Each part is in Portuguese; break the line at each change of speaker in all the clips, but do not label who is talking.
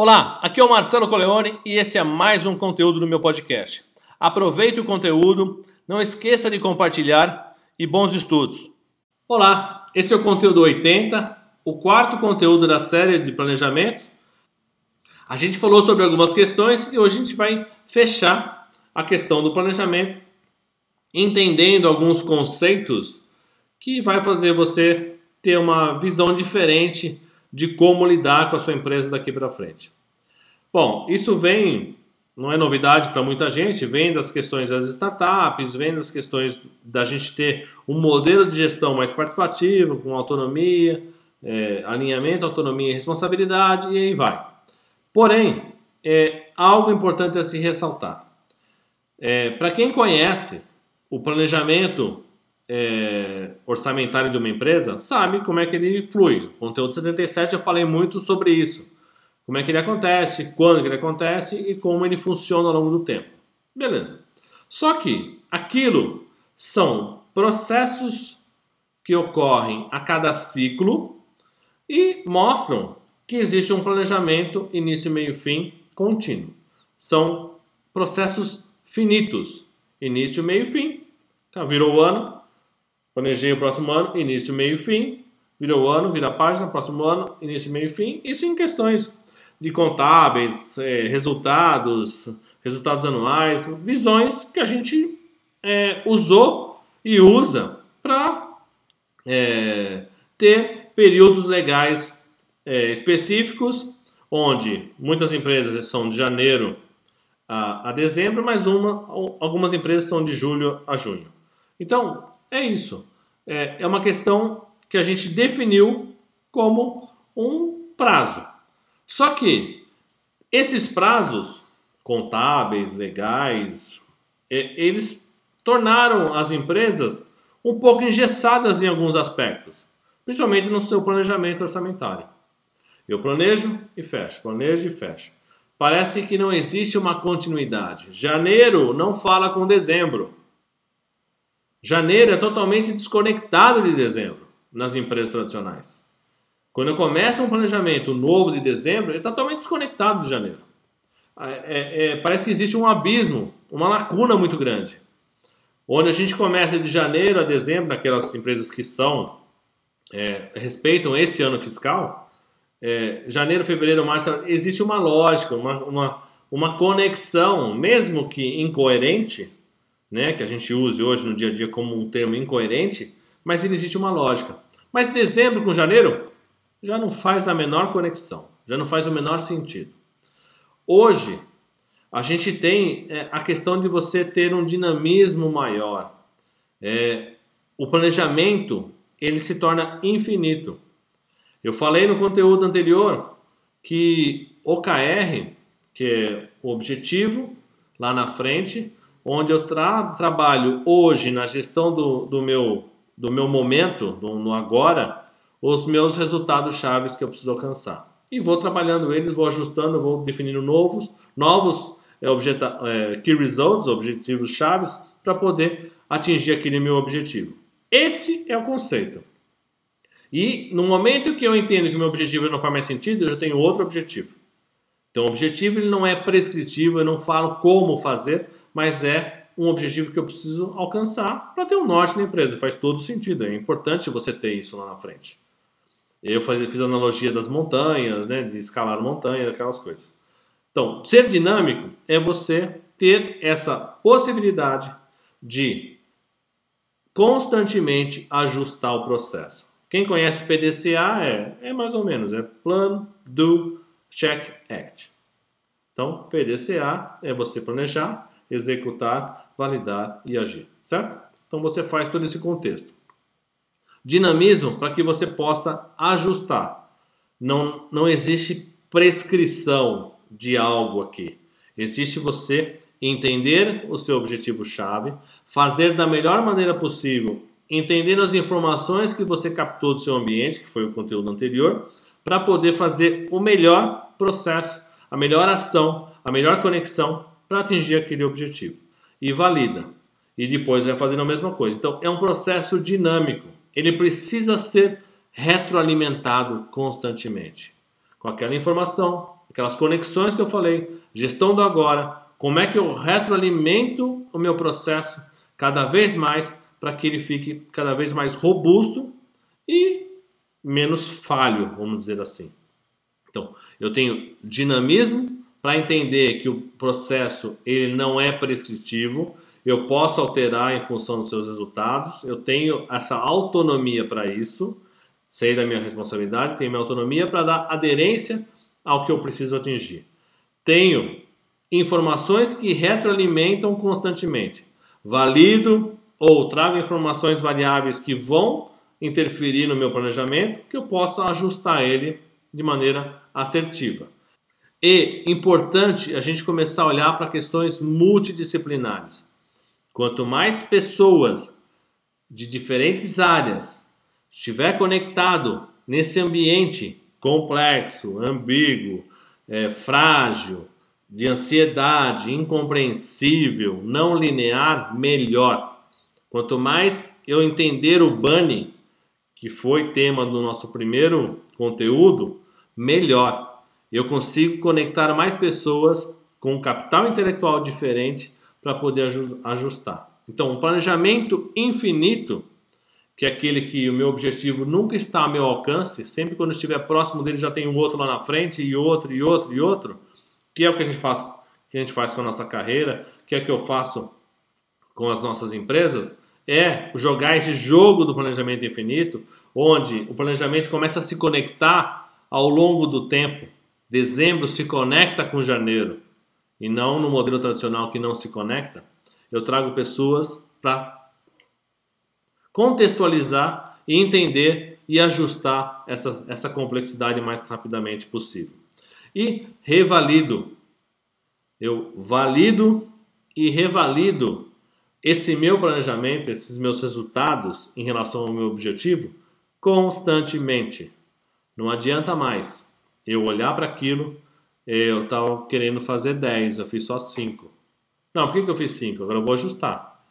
Olá, aqui é o Marcelo Coleone e esse é mais um conteúdo do meu podcast. Aproveite o conteúdo, não esqueça de compartilhar e bons estudos. Olá, esse é o conteúdo 80, o quarto conteúdo da série de planejamento. A gente falou sobre algumas questões e hoje a gente vai fechar a questão do planejamento, entendendo alguns conceitos que vai fazer você ter uma visão diferente de como lidar com a sua empresa daqui para frente. Bom, isso vem, não é novidade para muita gente, vem das questões das startups, vem das questões da gente ter um modelo de gestão mais participativo, com autonomia, é, alinhamento, autonomia e responsabilidade, e aí vai. Porém, é algo importante a se ressaltar. É, para quem conhece o planejamento é, orçamentário de uma empresa sabe como é que ele flui. Conteúdo 77 eu falei muito sobre isso. Como é que ele acontece, quando ele acontece e como ele funciona ao longo do tempo. Beleza. Só que aquilo são processos que ocorrem a cada ciclo e mostram que existe um planejamento início, meio, fim contínuo. São processos finitos. Início, meio, fim. Então, virou o ano, Planejei o próximo ano, início, meio e fim. Virou o ano, vira a página, próximo ano, início, meio e fim. Isso em questões de contábeis, é, resultados, resultados anuais, visões que a gente é, usou e usa para é, ter períodos legais é, específicos, onde muitas empresas são de janeiro a, a dezembro, mas uma, algumas empresas são de julho a junho. Então, é isso. É, é uma questão que a gente definiu como um prazo. Só que esses prazos contábeis, legais, é, eles tornaram as empresas um pouco engessadas em alguns aspectos, principalmente no seu planejamento orçamentário. Eu planejo e fecho, planejo e fecho. Parece que não existe uma continuidade. Janeiro não fala com dezembro. Janeiro é totalmente desconectado de dezembro nas empresas tradicionais. Quando eu começo um planejamento novo de dezembro, ele está totalmente desconectado de janeiro. É, é, é, parece que existe um abismo, uma lacuna muito grande. Onde a gente começa de janeiro a dezembro, naquelas empresas que são, é, respeitam esse ano fiscal, é, janeiro, fevereiro, março, existe uma lógica, uma, uma, uma conexão, mesmo que incoerente, né, que a gente use hoje no dia a dia como um termo incoerente, mas existe uma lógica. Mas dezembro com janeiro já não faz a menor conexão, já não faz o menor sentido. Hoje, a gente tem é, a questão de você ter um dinamismo maior. É, o planejamento ele se torna infinito. Eu falei no conteúdo anterior que OKR, que é o objetivo lá na frente, onde eu tra trabalho hoje na gestão do, do, meu, do meu momento, do, no agora, os meus resultados chaves que eu preciso alcançar. E vou trabalhando eles, vou ajustando, vou definindo novos, novos é, é, key results, objetivos chaves, para poder atingir aquele meu objetivo. Esse é o conceito. E no momento que eu entendo que meu objetivo não faz mais sentido, eu já tenho outro objetivo. Então, o objetivo ele não é prescritivo, eu não falo como fazer, mas é um objetivo que eu preciso alcançar para ter um norte na empresa. Faz todo sentido, é importante você ter isso lá na frente. Eu fiz a analogia das montanhas, né, de escalar montanhas, aquelas coisas. Então, ser dinâmico é você ter essa possibilidade de constantemente ajustar o processo. Quem conhece PDCA é, é mais ou menos, é Plan, Do, Check, Act. Então, PDCA é você planejar, executar, validar e agir, certo? Então você faz todo esse contexto. Dinamismo para que você possa ajustar. Não, não existe prescrição de algo aqui. Existe você entender o seu objetivo-chave, fazer da melhor maneira possível, entendendo as informações que você captou do seu ambiente, que foi o conteúdo anterior, para poder fazer o melhor processo, a melhor ação, a melhor conexão para atingir aquele objetivo. E valida. E depois vai fazendo a mesma coisa. Então é um processo dinâmico. Ele precisa ser retroalimentado constantemente. Com aquela informação, aquelas conexões que eu falei, gestão do agora, como é que eu retroalimento o meu processo cada vez mais para que ele fique cada vez mais robusto e menos falho, vamos dizer assim. Então, eu tenho dinamismo para entender que o processo ele não é prescritivo, eu posso alterar em função dos seus resultados, eu tenho essa autonomia para isso, sei da minha responsabilidade, tenho minha autonomia para dar aderência ao que eu preciso atingir. Tenho informações que retroalimentam constantemente. Valido ou trago informações variáveis que vão interferir no meu planejamento, que eu possa ajustar ele de maneira assertiva. E importante a gente começar a olhar para questões multidisciplinares. Quanto mais pessoas de diferentes áreas estiver conectado nesse ambiente complexo, ambíguo, é, frágil, de ansiedade, incompreensível, não linear, melhor. Quanto mais eu entender o Bunny, que foi tema do nosso primeiro conteúdo, melhor eu consigo conectar mais pessoas com um capital intelectual diferente para poder ajustar. Então, um planejamento infinito, que é aquele que o meu objetivo nunca está ao meu alcance, sempre quando estiver próximo dele já tem um outro lá na frente e outro e outro e outro, que é o que a gente faz, que a gente faz com a nossa carreira, que é o que eu faço com as nossas empresas, é jogar esse jogo do planejamento infinito, onde o planejamento começa a se conectar ao longo do tempo dezembro se conecta com janeiro e não no modelo tradicional que não se conecta, eu trago pessoas para contextualizar e entender e ajustar essa, essa complexidade mais rapidamente possível. E revalido. Eu valido e revalido esse meu planejamento, esses meus resultados em relação ao meu objetivo constantemente. Não adianta mais eu olhar para aquilo, eu estava querendo fazer 10, eu fiz só 5. Não, por que, que eu fiz 5? Agora eu vou ajustar.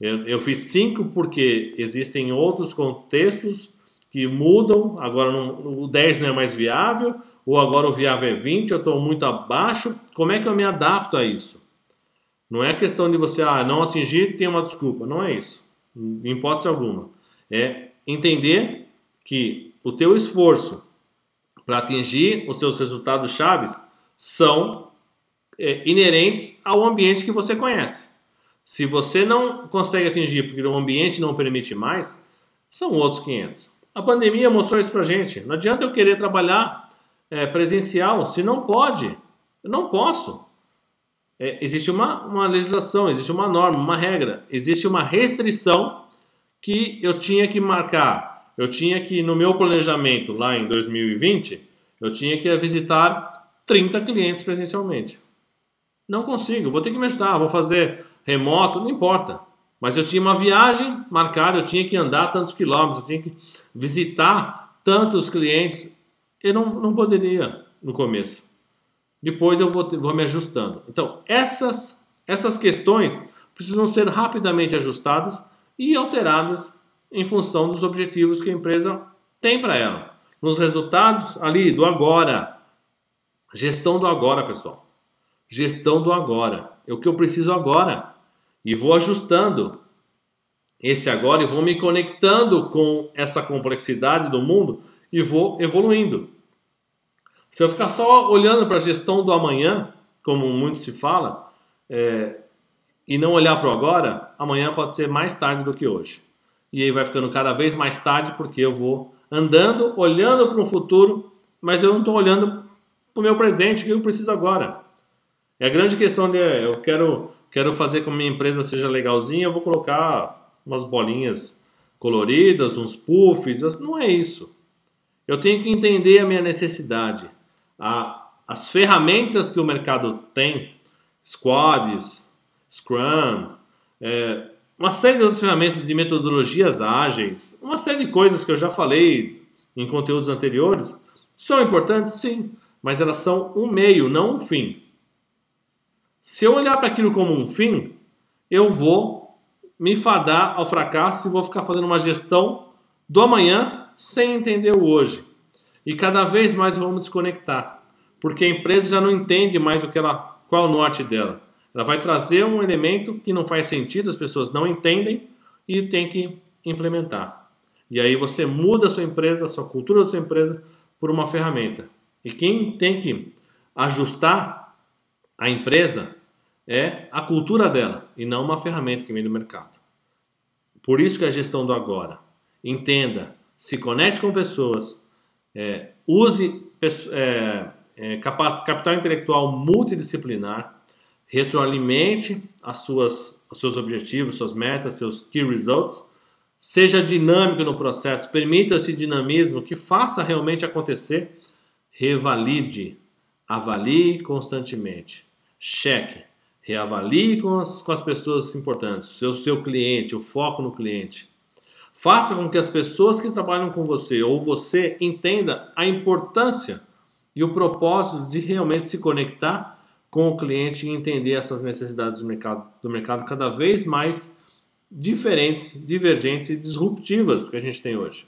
Eu, eu fiz 5 porque existem outros contextos que mudam, agora não, o 10 não é mais viável, ou agora o viável é 20, eu estou muito abaixo, como é que eu me adapto a isso? Não é questão de você, ah, não atingir, tem uma desculpa, não é isso, em hipótese alguma. É entender que o teu esforço para atingir os seus resultados chaves são é, inerentes ao ambiente que você conhece. Se você não consegue atingir porque o ambiente não permite mais, são outros 500. A pandemia mostrou isso para gente. Não adianta eu querer trabalhar é, presencial se não pode. Eu não posso. É, existe uma, uma legislação, existe uma norma, uma regra, existe uma restrição que eu tinha que marcar eu tinha que, no meu planejamento lá em 2020, eu tinha que visitar 30 clientes presencialmente. Não consigo, vou ter que me ajudar, vou fazer remoto, não importa. Mas eu tinha uma viagem marcada, eu tinha que andar tantos quilômetros, eu tinha que visitar tantos clientes. Eu não, não poderia no começo. Depois eu vou, vou me ajustando. Então, essas, essas questões precisam ser rapidamente ajustadas e alteradas em função dos objetivos que a empresa tem para ela. Nos resultados ali do agora. Gestão do agora, pessoal. Gestão do agora. É o que eu preciso agora. E vou ajustando esse agora e vou me conectando com essa complexidade do mundo e vou evoluindo. Se eu ficar só olhando para a gestão do amanhã, como muito se fala, é, e não olhar para o agora, amanhã pode ser mais tarde do que hoje e aí vai ficando cada vez mais tarde porque eu vou andando, olhando para o futuro, mas eu não estou olhando para o meu presente, que eu preciso agora. É a grande questão de eu quero, quero fazer com que a minha empresa seja legalzinha, eu vou colocar umas bolinhas coloridas, uns puffs, não é isso. Eu tenho que entender a minha necessidade. A, as ferramentas que o mercado tem, squads, Scrum, é, uma série de outras ferramentas de metodologias ágeis, uma série de coisas que eu já falei em conteúdos anteriores, são importantes, sim, mas elas são um meio, não um fim. Se eu olhar para aquilo como um fim, eu vou me fadar ao fracasso e vou ficar fazendo uma gestão do amanhã sem entender o hoje. E cada vez mais vamos desconectar. porque a empresa já não entende mais o que ela, qual é o norte dela. Ela vai trazer um elemento que não faz sentido, as pessoas não entendem e tem que implementar. E aí você muda a sua empresa, a sua cultura da sua empresa por uma ferramenta. E quem tem que ajustar a empresa é a cultura dela e não uma ferramenta que vem do mercado. Por isso que a gestão do agora. Entenda, se conecte com pessoas, é, use é, é, capital intelectual multidisciplinar, retroalimente as suas, os seus objetivos, suas metas, seus key results, seja dinâmico no processo, permita esse dinamismo que faça realmente acontecer, revalide, avalie constantemente, cheque, reavalie com as, com as pessoas importantes, o seu, seu cliente, o foco no cliente. Faça com que as pessoas que trabalham com você ou você entenda a importância e o propósito de realmente se conectar com o cliente e entender essas necessidades do mercado, do mercado cada vez mais diferentes, divergentes e disruptivas que a gente tem hoje.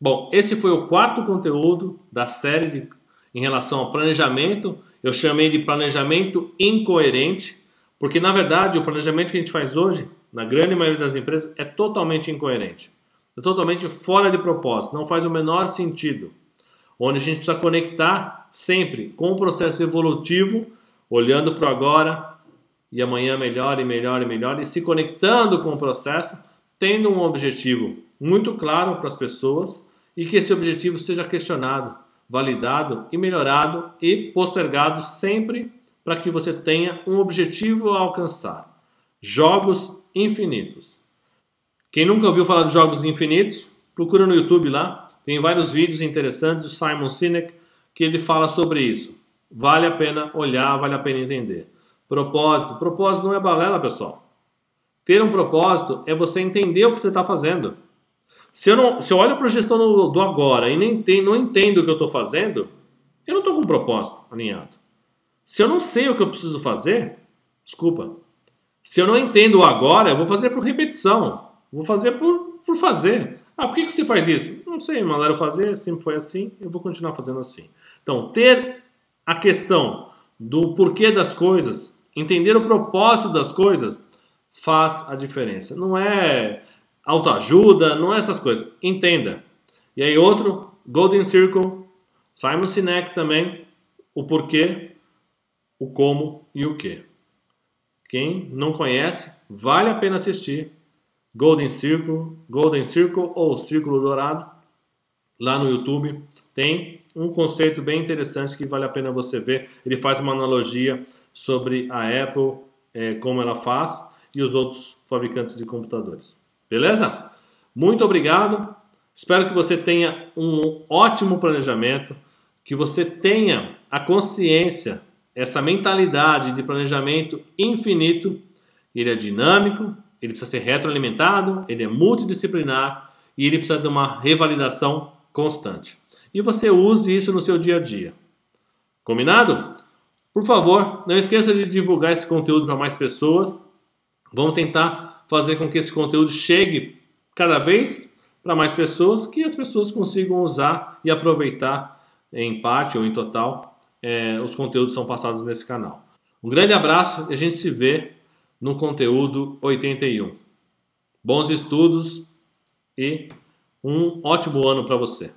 Bom, esse foi o quarto conteúdo da série de, em relação ao planejamento. Eu chamei de planejamento incoerente, porque na verdade o planejamento que a gente faz hoje, na grande maioria das empresas, é totalmente incoerente. É totalmente fora de propósito, não faz o menor sentido. Onde a gente precisa conectar sempre com o processo evolutivo, olhando para o agora, e amanhã melhor e melhor e melhor, e se conectando com o processo, tendo um objetivo muito claro para as pessoas e que esse objetivo seja questionado, validado e melhorado e postergado sempre para que você tenha um objetivo a alcançar. Jogos infinitos. Quem nunca ouviu falar de jogos infinitos, procura no YouTube lá. Tem vários vídeos interessantes do Simon Sinek que ele fala sobre isso. Vale a pena olhar, vale a pena entender. Propósito. Propósito não é balela, pessoal. Ter um propósito é você entender o que você está fazendo. Se eu, não, se eu olho para a gestão do, do, agora e nem tem, não entendo o que eu estou fazendo, eu não estou com um propósito alinhado. Se eu não sei o que eu preciso fazer, desculpa. Se eu não entendo o agora, eu vou fazer por repetição. Vou fazer por, por fazer. Ah, por que, que você faz isso? Não sei, mandaram fazer, sempre foi assim, eu vou continuar fazendo assim. Então, ter a questão do porquê das coisas, entender o propósito das coisas, faz a diferença. Não é autoajuda, não é essas coisas. Entenda. E aí outro, Golden Circle, Simon Sinek também, o porquê, o como e o que. Quem não conhece, vale a pena assistir. Golden Circle, Golden Circle ou Círculo Dourado, lá no YouTube. Tem um conceito bem interessante que vale a pena você ver. Ele faz uma analogia sobre a Apple, é, como ela faz, e os outros fabricantes de computadores. Beleza? Muito obrigado. Espero que você tenha um ótimo planejamento, que você tenha a consciência, essa mentalidade de planejamento infinito. Ele é dinâmico, ele precisa ser retroalimentado, ele é multidisciplinar e ele precisa de uma revalidação constante e você use isso no seu dia a dia. Combinado? Por favor, não esqueça de divulgar esse conteúdo para mais pessoas. Vamos tentar fazer com que esse conteúdo chegue cada vez para mais pessoas, que as pessoas consigam usar e aproveitar em parte ou em total é, os conteúdos que são passados nesse canal. Um grande abraço e a gente se vê no conteúdo 81. Bons estudos e um ótimo ano para você.